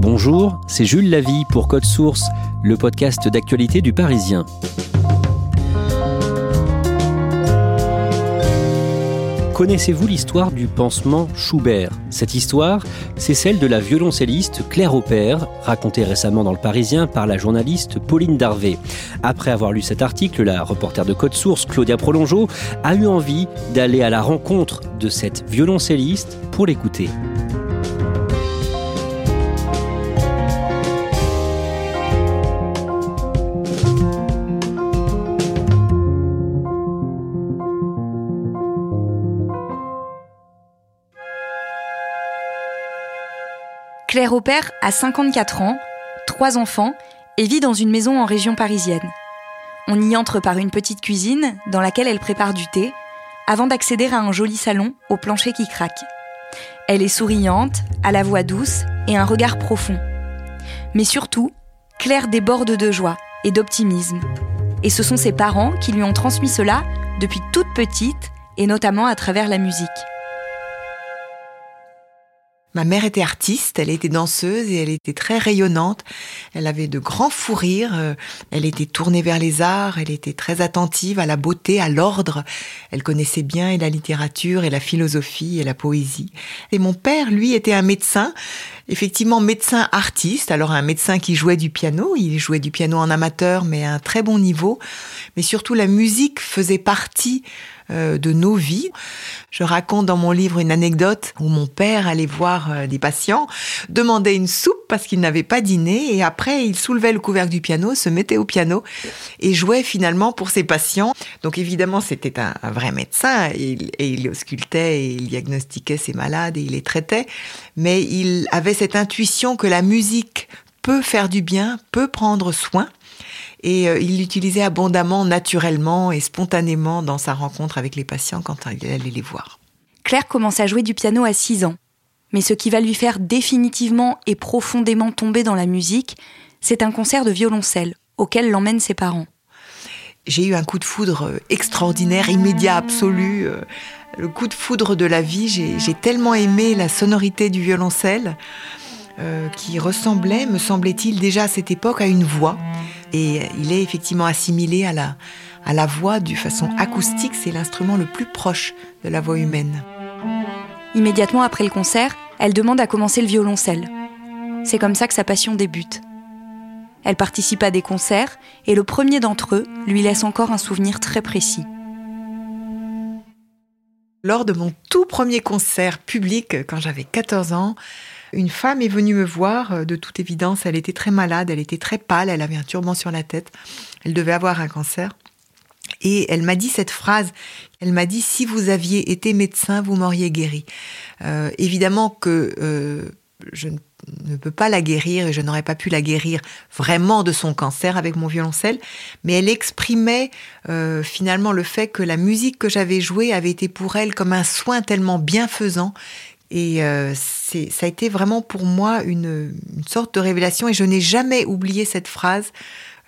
Bonjour, c'est Jules Lavie pour Code Source, le podcast d'actualité du Parisien. Connaissez-vous l'histoire du pansement Schubert? Cette histoire, c'est celle de la violoncelliste Claire Aupert, racontée récemment dans Le Parisien par la journaliste Pauline Darvé. Après avoir lu cet article, la reporter de Code Source, Claudia Prolongeau, a eu envie d'aller à la rencontre de cette violoncelliste pour l'écouter. Claire Aupert a 54 ans, trois enfants et vit dans une maison en région parisienne. On y entre par une petite cuisine dans laquelle elle prépare du thé avant d'accéder à un joli salon au plancher qui craque. Elle est souriante, a la voix douce et un regard profond. Mais surtout, Claire déborde de joie et d'optimisme. Et ce sont ses parents qui lui ont transmis cela depuis toute petite et notamment à travers la musique. Ma mère était artiste, elle était danseuse et elle était très rayonnante. Elle avait de grands fous rires, euh, elle était tournée vers les arts, elle était très attentive à la beauté, à l'ordre. Elle connaissait bien et la littérature et la philosophie et la poésie. Et mon père, lui, était un médecin, effectivement médecin artiste, alors un médecin qui jouait du piano, il jouait du piano en amateur mais à un très bon niveau, mais surtout la musique faisait partie euh, de nos vies. Je raconte dans mon livre une anecdote où mon père allait voir euh, des patients, demandait une soupe parce qu'il n'avait pas dîné et après il soulevait le couvercle du piano, se mettait au piano et jouait finalement pour ses patients. Donc évidemment c'était un, vrai médecin et, et il auscultait et il diagnostiquait ses malades et il les traitait, mais il avait cette intuition que la musique peut faire du bien, peut prendre soin et euh, il l'utilisait abondamment, naturellement et spontanément dans sa rencontre avec les patients quand il allait les voir. Claire commence à jouer du piano à 6 ans. Mais ce qui va lui faire définitivement et profondément tomber dans la musique, c'est un concert de violoncelle auquel l'emmènent ses parents. J'ai eu un coup de foudre euh, extraordinaire, immédiat, absolu. Euh, le coup de foudre de la vie. J'ai tellement aimé la sonorité du violoncelle qui ressemblait, me semblait-il, déjà à cette époque à une voix. Et il est effectivement assimilé à la, à la voix de façon acoustique. C'est l'instrument le plus proche de la voix humaine. Immédiatement après le concert, elle demande à commencer le violoncelle. C'est comme ça que sa passion débute. Elle participe à des concerts et le premier d'entre eux lui laisse encore un souvenir très précis. Lors de mon tout premier concert public, quand j'avais 14 ans, une femme est venue me voir, de toute évidence, elle était très malade, elle était très pâle, elle avait un turban sur la tête, elle devait avoir un cancer. Et elle m'a dit cette phrase, elle m'a dit, si vous aviez été médecin, vous m'auriez guéri. Euh, évidemment que euh, je ne peux pas la guérir et je n'aurais pas pu la guérir vraiment de son cancer avec mon violoncelle, mais elle exprimait finalement le fait que la musique que j'avais jouée avait été pour elle comme un soin tellement bienfaisant et euh, ça a été vraiment pour moi une, sorte de révélation et je n'ai jamais oublié cette phrase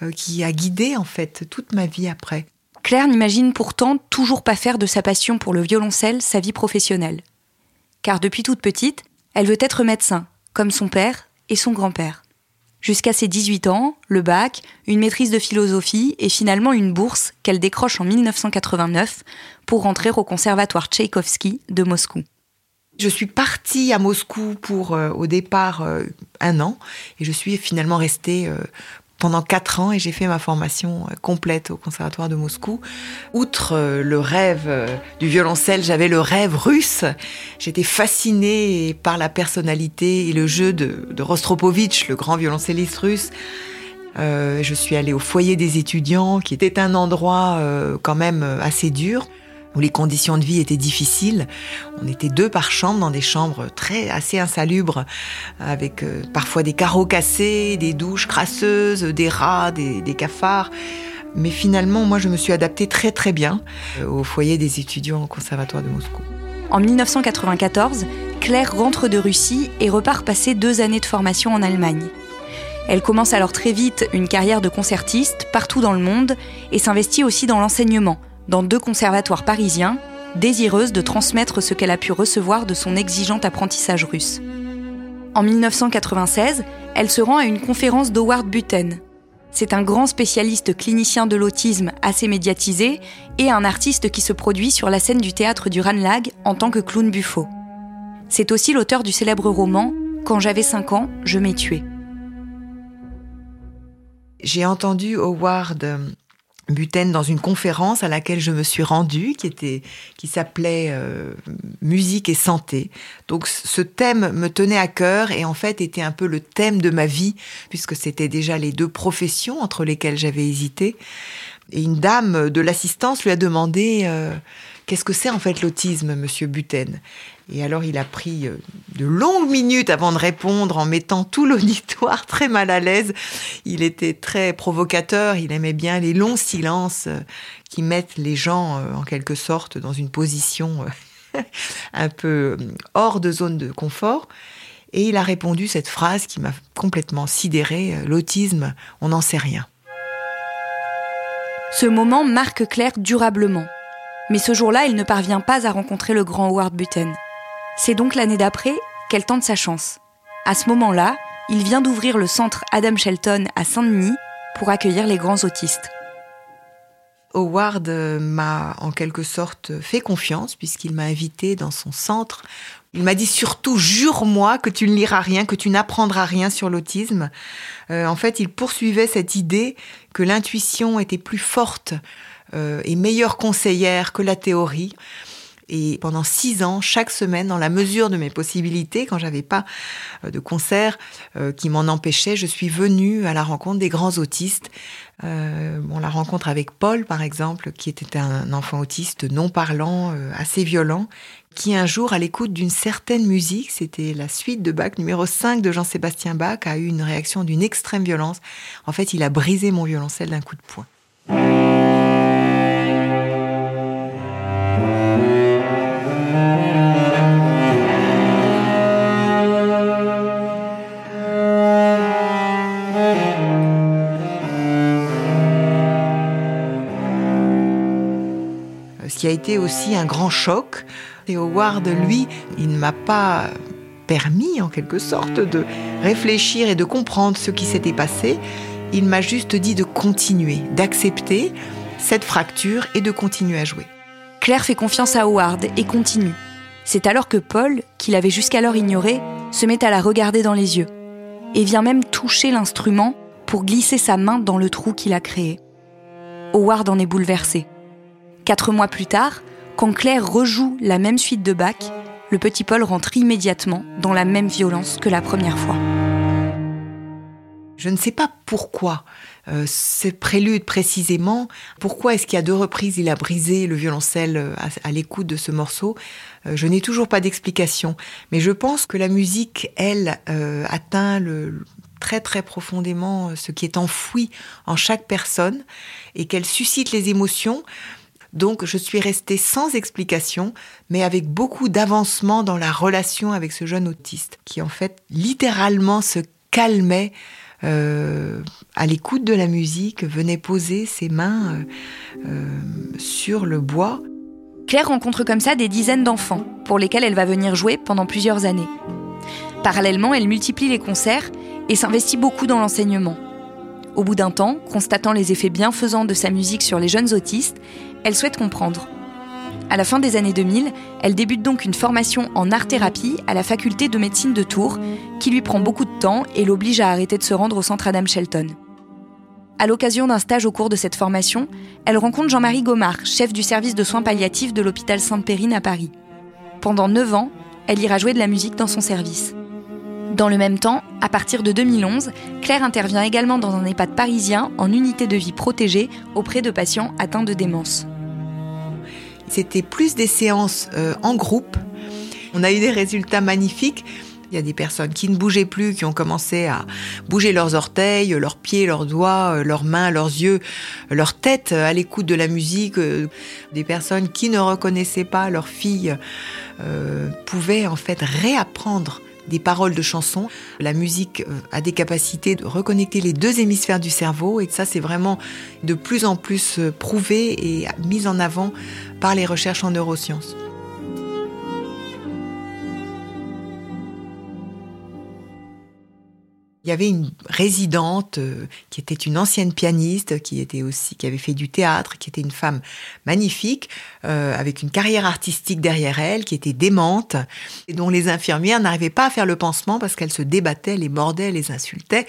euh, qui a guidé en fait toute ma vie après. Claire n'imagine pourtant toujours pas faire de sa passion pour le violoncelle sa vie professionnelle. Car depuis toute petite, elle veut être médecin, comme son père et son grand-père. Jusqu'à ses 18 ans, le bac, une maîtrise de philosophie et finalement une bourse qu'elle décroche en 1989 pour rentrer au conservatoire Tchaïkovski de Moscou. Je suis partie à Moscou pour, euh, au départ, euh, un an, et je suis finalement restée euh, pendant quatre ans et j'ai fait ma formation complète au Conservatoire de Moscou. Outre le rêve du violoncelle, j'avais le rêve russe. J'étais fascinée par la personnalité et le jeu de, de Rostropovitch, le grand violoncelliste russe. Euh, je suis allée au foyer des étudiants, qui était un endroit euh, quand même assez dur où les conditions de vie étaient difficiles. On était deux par chambre dans des chambres très assez insalubres, avec euh, parfois des carreaux cassés, des douches crasseuses, des rats, des, des, cafards. Mais finalement, moi, je me suis adaptée très très bien euh, au foyer des étudiants au Conservatoire de Moscou. En 1994, Claire rentre de Russie et repart passer deux années de formation en Allemagne. Elle commence alors très vite une carrière de concertiste partout dans le monde et s'investit aussi dans l'enseignement dans deux conservatoires parisiens, désireuse de transmettre ce qu'elle a pu recevoir de son exigeant apprentissage russe. En 1996, elle se rend à une conférence d'Howard Buten. C'est un grand spécialiste clinicien de l'autisme assez médiatisé et un artiste qui se produit sur la scène du théâtre du Ranlag en tant que clown buffo. C'est aussi l'auteur du célèbre roman Quand j'avais 5 ans, je m'ai tué. J'ai entendu Howard euh, Buten dans une conférence à laquelle je me suis rendue, qui était, qui s'appelait euh, musique et santé. Donc ce thème me tenait à cœur et en fait était un peu le thème de ma vie puisque c'était déjà les deux professions entre lesquelles j'avais hésité. Et une dame de l'assistance lui a demandé euh, qu'est-ce que c'est en fait l'autisme, Monsieur Buten? Et alors il a pris euh, de longues minutes avant de répondre en mettant tout l'auditoire très mal à l'aise. Il était très provocateur, il aimait bien les longs silences euh, qui mettent les gens euh, en quelque sorte dans une position un peu hors de zone de confort. Et il a répondu cette phrase qui m'a complètement sidérée, l'autisme, on n'en sait rien. Ce moment marque Claire durablement. Mais ce jour-là, elle ne parvient pas à rencontrer le grand Howard Buten. C'est donc l'année d'après qu'elle tente sa chance. À ce moment-là, il vient d'ouvrir le centre Adam Shelton à Saint-Denis pour accueillir les grands autistes. Howard euh, m'a en quelque sorte fait confiance puisqu'il m'a invité dans son centre. Il m'a dit surtout jure-moi que tu ne liras rien, que tu n'apprendras rien sur l'autisme. Euh, en fait, il poursuivait cette idée que l'intuition était plus forte euh, et meilleure conseillère que la théorie. Et pendant six ans, chaque semaine, dans la mesure de mes possibilités, quand j'avais pas euh, de concert euh, qui m'en empêchait, je suis venue à la rencontre des grands autistes. Euh, bon, la rencontre avec Paul, par exemple, qui était un enfant autiste non parlant, euh, assez violent, qui un jour, à l'écoute d'une certaine musique, c'était la suite de Bach numéro 5 de Jean-Sébastien Bach, a eu une réaction d'une extrême violence. En fait, il a brisé mon violoncelle d'un coup de poing. Été aussi un grand choc. Et Howard, lui, il ne m'a pas permis, en quelque sorte, de réfléchir et de comprendre ce qui s'était passé. Il m'a juste dit de continuer, d'accepter cette fracture et de continuer à jouer. Claire fait confiance à Howard et continue. C'est alors que Paul, qui l'avait jusqu'alors ignoré, se met à la regarder dans les yeux et vient même toucher l'instrument pour glisser sa main dans le trou qu'il a créé. Howard en est bouleversé. Quatre mois plus tard, quand Claire rejoue la même suite de Bach, le petit Paul rentre immédiatement dans la même violence que la première fois. Je ne sais pas pourquoi euh, ce prélude précisément, pourquoi est-ce qu'à deux reprises il a brisé le violoncelle euh, à, l'écoute de ce morceau. Euh, je n'ai toujours pas d'explication, mais je pense que la musique, elle, atteint très très profondément ce qui est enfoui en chaque personne et qu'elle suscite les émotions. Donc je suis restée sans explication, mais avec beaucoup d'avancement dans la relation avec ce jeune autiste, qui en fait littéralement se calmait euh, à l'écoute de la musique, venait poser ses mains euh, euh, sur le bois. Claire rencontre comme ça des dizaines d'enfants, pour lesquels elle va venir jouer pendant plusieurs années. Parallèlement, elle multiplie les concerts et s'investit beaucoup dans l'enseignement. Au bout d'un temps, constatant les effets bienfaisants de sa musique sur les jeunes autistes, elle souhaite comprendre. À la fin des années 2000, elle débute donc une formation en art-thérapie à la faculté de médecine de Tours, qui lui prend beaucoup de temps et l'oblige à arrêter de se rendre au centre Adam Shelton. À l'occasion d'un stage au cours de cette formation, elle rencontre Jean-Marie Gomard, chef du service de soins palliatifs de l'hôpital Sainte-Périne à Paris. Pendant 9 ans, elle ira jouer de la musique dans son service. Dans le même temps, à partir de 2011, Claire intervient également dans un EHPAD parisien en unité de vie protégée auprès de patients atteints de démence. C'était plus des séances euh, en groupe. On a eu des résultats magnifiques. Il y a des personnes qui ne bougeaient plus, qui ont commencé à bouger leurs orteils, leurs pieds, leurs doigts, euh, leurs mains, leurs yeux, leur tête à l'écoute de la musique. Euh, des personnes qui ne reconnaissaient pas leur fille pouvaient en fait réapprendre des paroles de chansons. La musique a des capacités de reconnecter les deux hémisphères du cerveau et ça c'est vraiment de plus en plus prouvé et mis en avant par les recherches en neurosciences. Il y avait une résidente euh, qui était une ancienne pianiste, qui était aussi, qui avait fait du théâtre, qui était une femme magnifique, euh, avec une carrière artistique derrière elle, qui était démente, et dont les infirmières n'arrivaient pas à faire le pansement parce qu'elle se débattait, les mordait, les insultait.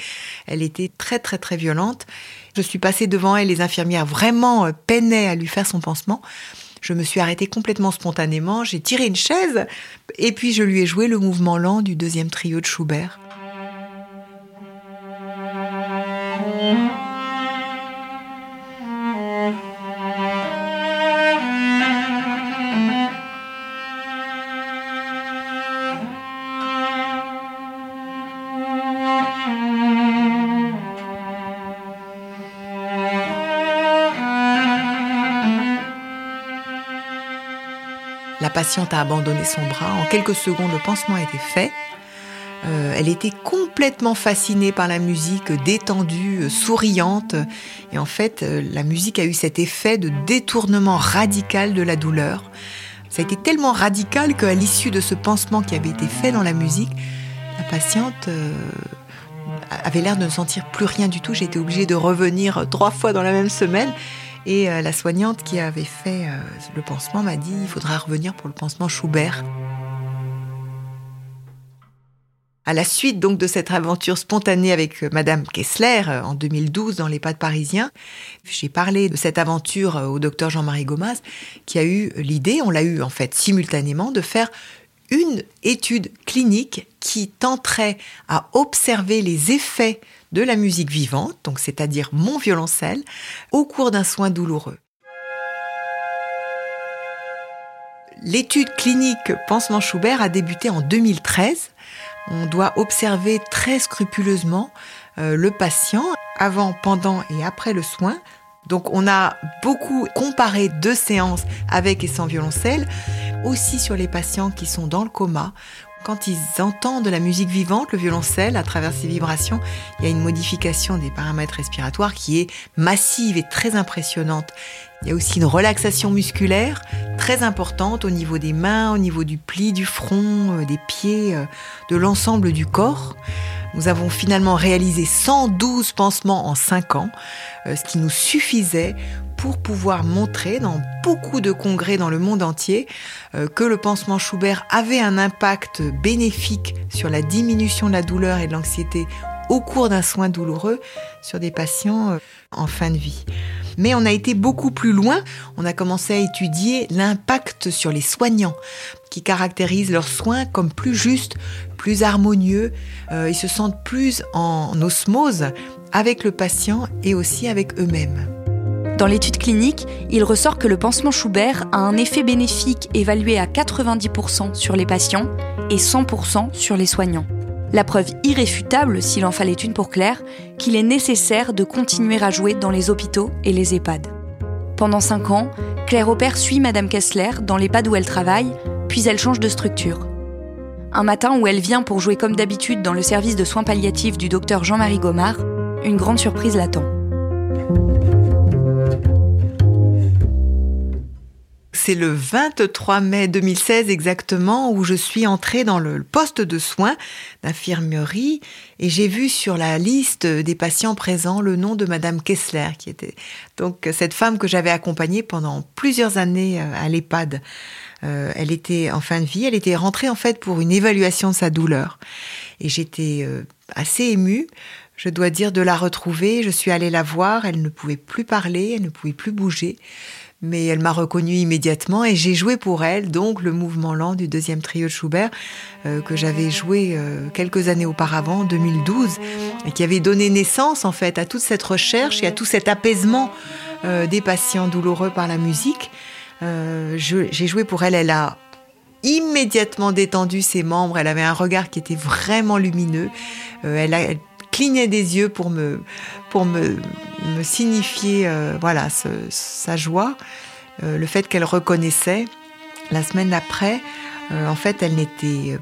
Elle était très très très violente. Je suis passée devant elle, les infirmières vraiment euh, peinaient à lui faire son pansement. Je me suis arrêtée complètement spontanément, j'ai tiré une chaise et puis je lui ai joué le mouvement lent du deuxième trio de Schubert. Patiente a abandonné son bras. En quelques secondes, le pansement a été fait. Euh, elle était complètement fascinée par la musique, détendue, souriante. Et en fait, euh, la musique a eu cet effet de détournement radical de la douleur. Ça a été tellement radical qu'à l'issue de ce pansement qui avait été fait dans la musique, la patiente euh, avait l'air de ne sentir plus rien du tout. J'ai été obligée de revenir trois fois dans la même semaine. Et euh, la soignante qui avait fait euh, le pansement m'a dit il faudra revenir pour le pansement Schubert. À la suite donc de cette aventure spontanée avec euh, Madame Kessler en 2012 dans l'EHPAD parisien, j'ai parlé de cette aventure au docteur Jean-Marie Gomas qui a eu l'idée, on l'a eu en fait simultanément, de faire une étude clinique qui tenterait à observer les effets de la musique vivante, donc c'est-à-dire mon violoncelle, au cours d'un soin douloureux. L'étude clinique Pansement Schubert a débuté en 2013. On doit observer très scrupuleusement euh, le patient avant, pendant et après le soin. Donc on a beaucoup comparé deux séances avec et sans violoncelle, aussi sur les patients qui sont dans le coma, quand ils entendent la musique vivante, le violoncelle, à travers ses vibrations, il y a une modification des paramètres respiratoires qui est massive et très impressionnante. Il y a aussi une relaxation musculaire très importante au niveau des mains, au niveau du pli du front, euh, des pieds, euh, de l'ensemble du corps. Nous avons finalement réalisé 112 pansements en 5 ans, euh, ce qui nous suffisait pour pouvoir montrer dans beaucoup de congrès dans le monde entier euh, que le pansement Schubert avait un impact bénéfique sur la diminution de la douleur et de l'anxiété au cours d'un soin douloureux sur des patients euh, en fin de vie. Mais on a été beaucoup plus loin, on a commencé à étudier l'impact sur les soignants qui caractérisent leurs soins comme plus justes, plus harmonieux, euh, ils se sentent plus en osmose avec le patient et aussi avec eux-mêmes. Dans l'étude clinique, il ressort que le pansement Schubert a un effet bénéfique évalué à 90% sur les patients et 100% sur les soignants. La preuve irréfutable, s'il en fallait une pour Claire, qu'il est nécessaire de continuer à jouer dans les hôpitaux et les EHPAD. Pendant 5 ans, Claire Opère suit Madame Kessler dans l'EHPAD où elle travaille, puis elle change de structure. Un matin où elle vient pour jouer comme d'habitude dans le service de soins palliatifs du docteur Jean-Marie Gomard, une grande surprise l'attend. C'est le 23 mai 2016 exactement où je suis entrée dans le poste de soins d'infirmerie et j'ai vu sur la liste des patients présents le nom de Madame Kessler qui était donc cette femme que j'avais accompagnée pendant plusieurs années euh, à l'EHPAD. Euh, elle était en fin de vie, elle était rentrée en fait pour une évaluation de sa douleur. Et j'étais euh, assez émue. Je dois dire, de la retrouver. Je suis allée la voir, elle ne pouvait plus parler, elle ne pouvait plus bouger mais elle m'a reconnue immédiatement et j'ai joué pour elle donc le mouvement lent du deuxième trio de Schubert euh, que j'avais joué euh, quelques années auparavant, en 2012, et qui avait donné naissance en fait à toute cette recherche et à tout cet apaisement euh, des patients douloureux par la musique. j'ai joué pour elle, elle a immédiatement détendu ses membres, elle avait un regard qui était vraiment lumineux, elle, a, elle clignait des yeux pour me, pour me, me signifier euh, voilà sa joie, euh, le fait qu'elle reconnaissait. La semaine d'après, euh, en fait, elle n'était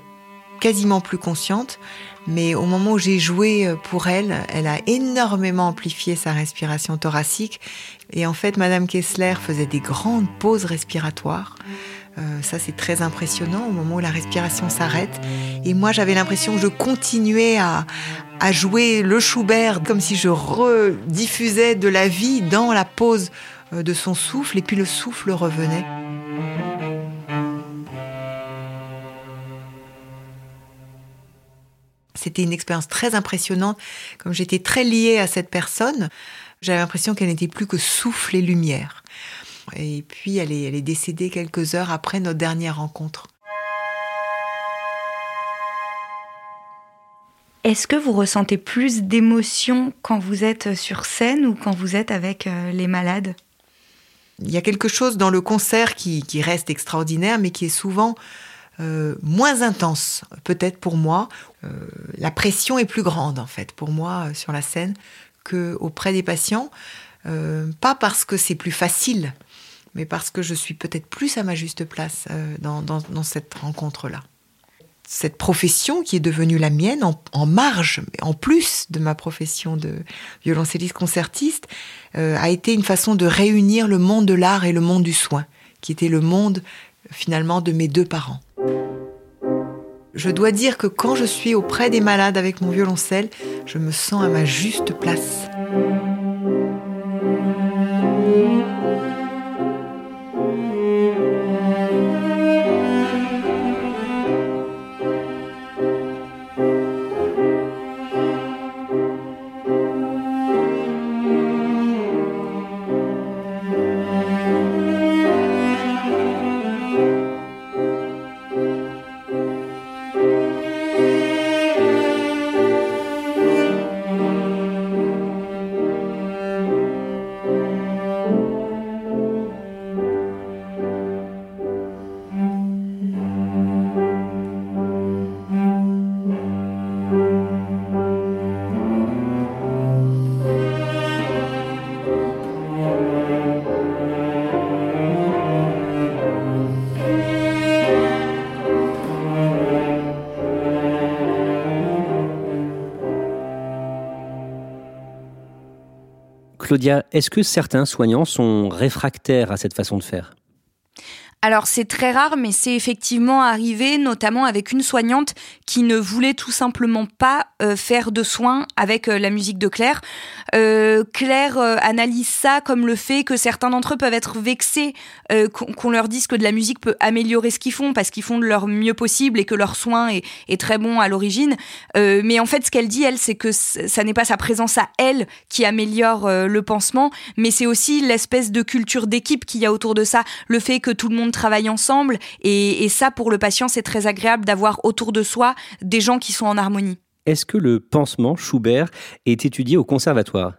quasiment plus consciente, mais au moment où j'ai joué pour elle, elle a énormément amplifié sa respiration thoracique. Et en fait, Madame Kessler faisait des grandes pauses respiratoires. Ça, c'est très impressionnant au moment où la respiration s'arrête. Et moi, j'avais l'impression que je continuais à, à jouer le Schubert comme si je rediffusais de la vie dans la pause euh, de son souffle et puis le souffle revenait. C'était une expérience très impressionnante. Comme j'étais très liée à cette personne, j'avais l'impression qu'elle n'était plus que souffle et lumière. Et puis elle est, elle est décédée quelques heures après notre dernière rencontre. Est-ce que vous ressentez plus d'émotion quand vous êtes sur scène ou quand vous êtes avec euh, les malades? Il y a quelque chose dans le concert qui, reste extraordinaire, mais qui est souvent euh, moins intense, peut-être pour moi. Euh, la pression est plus grande, en fait, pour moi, sur la scène, qu'auprès des patients. pas parce que c'est plus facile, mais parce que je suis peut-être plus à ma juste place dans cette rencontre-là cette profession qui est devenue la mienne en, marge, en plus de ma profession de violoncelliste concertiste, euh, a été une façon de réunir le monde de l'art et le monde du soin, qui était le monde finalement de mes deux parents. Je dois dire que quand je suis auprès des malades avec mon violoncelle, je me sens à ma juste place. Claudia, est-ce que certains soignants sont réfractaires à cette façon de faire? Alors c'est très rare, mais c'est effectivement arrivé, notamment avec une soignante qui ne voulait tout simplement pas euh, faire de soins avec euh, la musique de Claire. Euh, Claire analyse ça comme le fait que certains d'entre eux peuvent être vexés qu'on leur dise que de la musique peut améliorer ce qu'ils font parce qu'ils font de leur mieux possible et que leur soin est, est très bon à l'origine. mais en fait, ce qu'elle dit, elle, c'est que ça n'est pas sa présence à elle qui améliore le pansement, mais c'est aussi l'espèce de culture d'équipe qu'il y a autour de ça, le fait que tout le monde travaillent ensemble. Et, et ça, pour le patient, c'est très agréable d'avoir autour de soi des gens qui sont en harmonie. Est-ce que le pansement Schubert est étudié au conservatoire?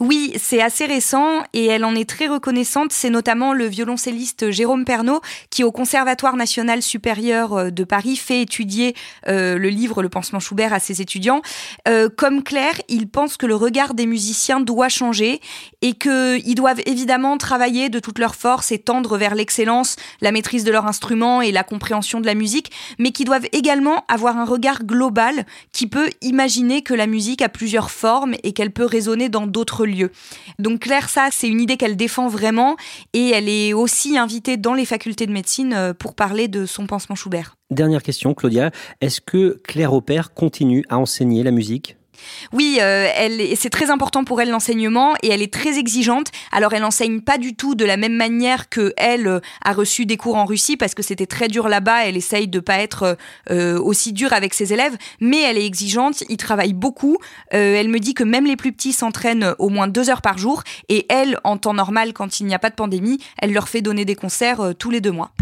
Oui, c'est assez récent et elle en est très reconnaissante. C'est notamment le violoncelliste Jérôme Pernaud qui, au Conservatoire national supérieur euh, de Paris, fait étudier euh, le livre Le pansement Schubert à ses étudiants. Euh, comme Claire, il pense que le regard des musiciens doit changer et qu'ils doivent évidemment travailler de toute leur force et tendre vers l'excellence, la maîtrise de leur instrument et la compréhension de la musique, mais qu'ils doivent également avoir un regard global qui peut imaginer que la musique a plusieurs formes et qu'elle peut résonner dans d'autres Donc Claire, ça, c'est une idée qu'elle défend vraiment et elle est aussi invitée dans les facultés de médecine euh, pour parler de son pansement Schubert. Dernière question, Claudia. Est-ce que Claire Aubert continue à enseigner la musique? Oui, euh, c'est très important pour elle l'enseignement et elle est très exigeante. Alors elle enseigne pas du tout de la même manière que elle euh, a reçu des cours en Russie parce que c'était très dur là-bas. Elle essaye de pas être euh, aussi dure avec ses élèves, mais elle est exigeante. Il travaille beaucoup. elle me dit que même les plus petits s'entraînent au moins deux heures par jour et elle, en temps normal, quand il n'y a pas de pandémie, elle leur fait donner des concerts tous les deux mois.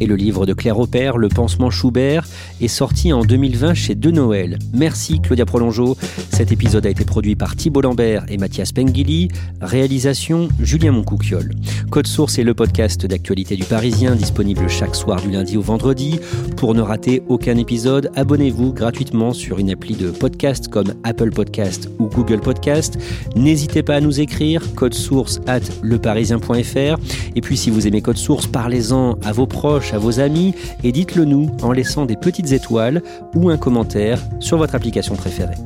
Et le livre de Claire Aubert, Le pansement Schubert, est sorti en 2020 chez De Noël. Merci Claudia Prolongeau. Cet épisode a été produit par Thibault Lambert et Mathias Pengili. Réalisation Julien Moncouquiol. Code Source est le podcast d'actualité du Parisien, disponible chaque soir du lundi au vendredi. Pour ne rater aucun épisode, abonnez-vous gratuitement sur une appli de podcast comme Apple Podcast ou Google Podcast. N'hésitez pas à nous écrire code source at leparisien.fr. Et puis si vous aimez Code Source, parlez-en à vos à vos amis et dites-le nous en laissant des petites étoiles ou un commentaire sur votre application préférée.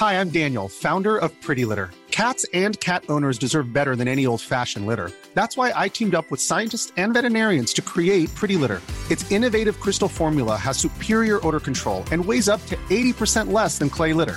Hi, I'm Daniel, founder of Pretty Litter. Cats and cat owners deserve better than any old-fashioned litter. That's why I teamed up with scientists and veterinarians to create Pretty Litter. Its innovative crystal formula has superior odor control and weighs up to 80% less than clay litter.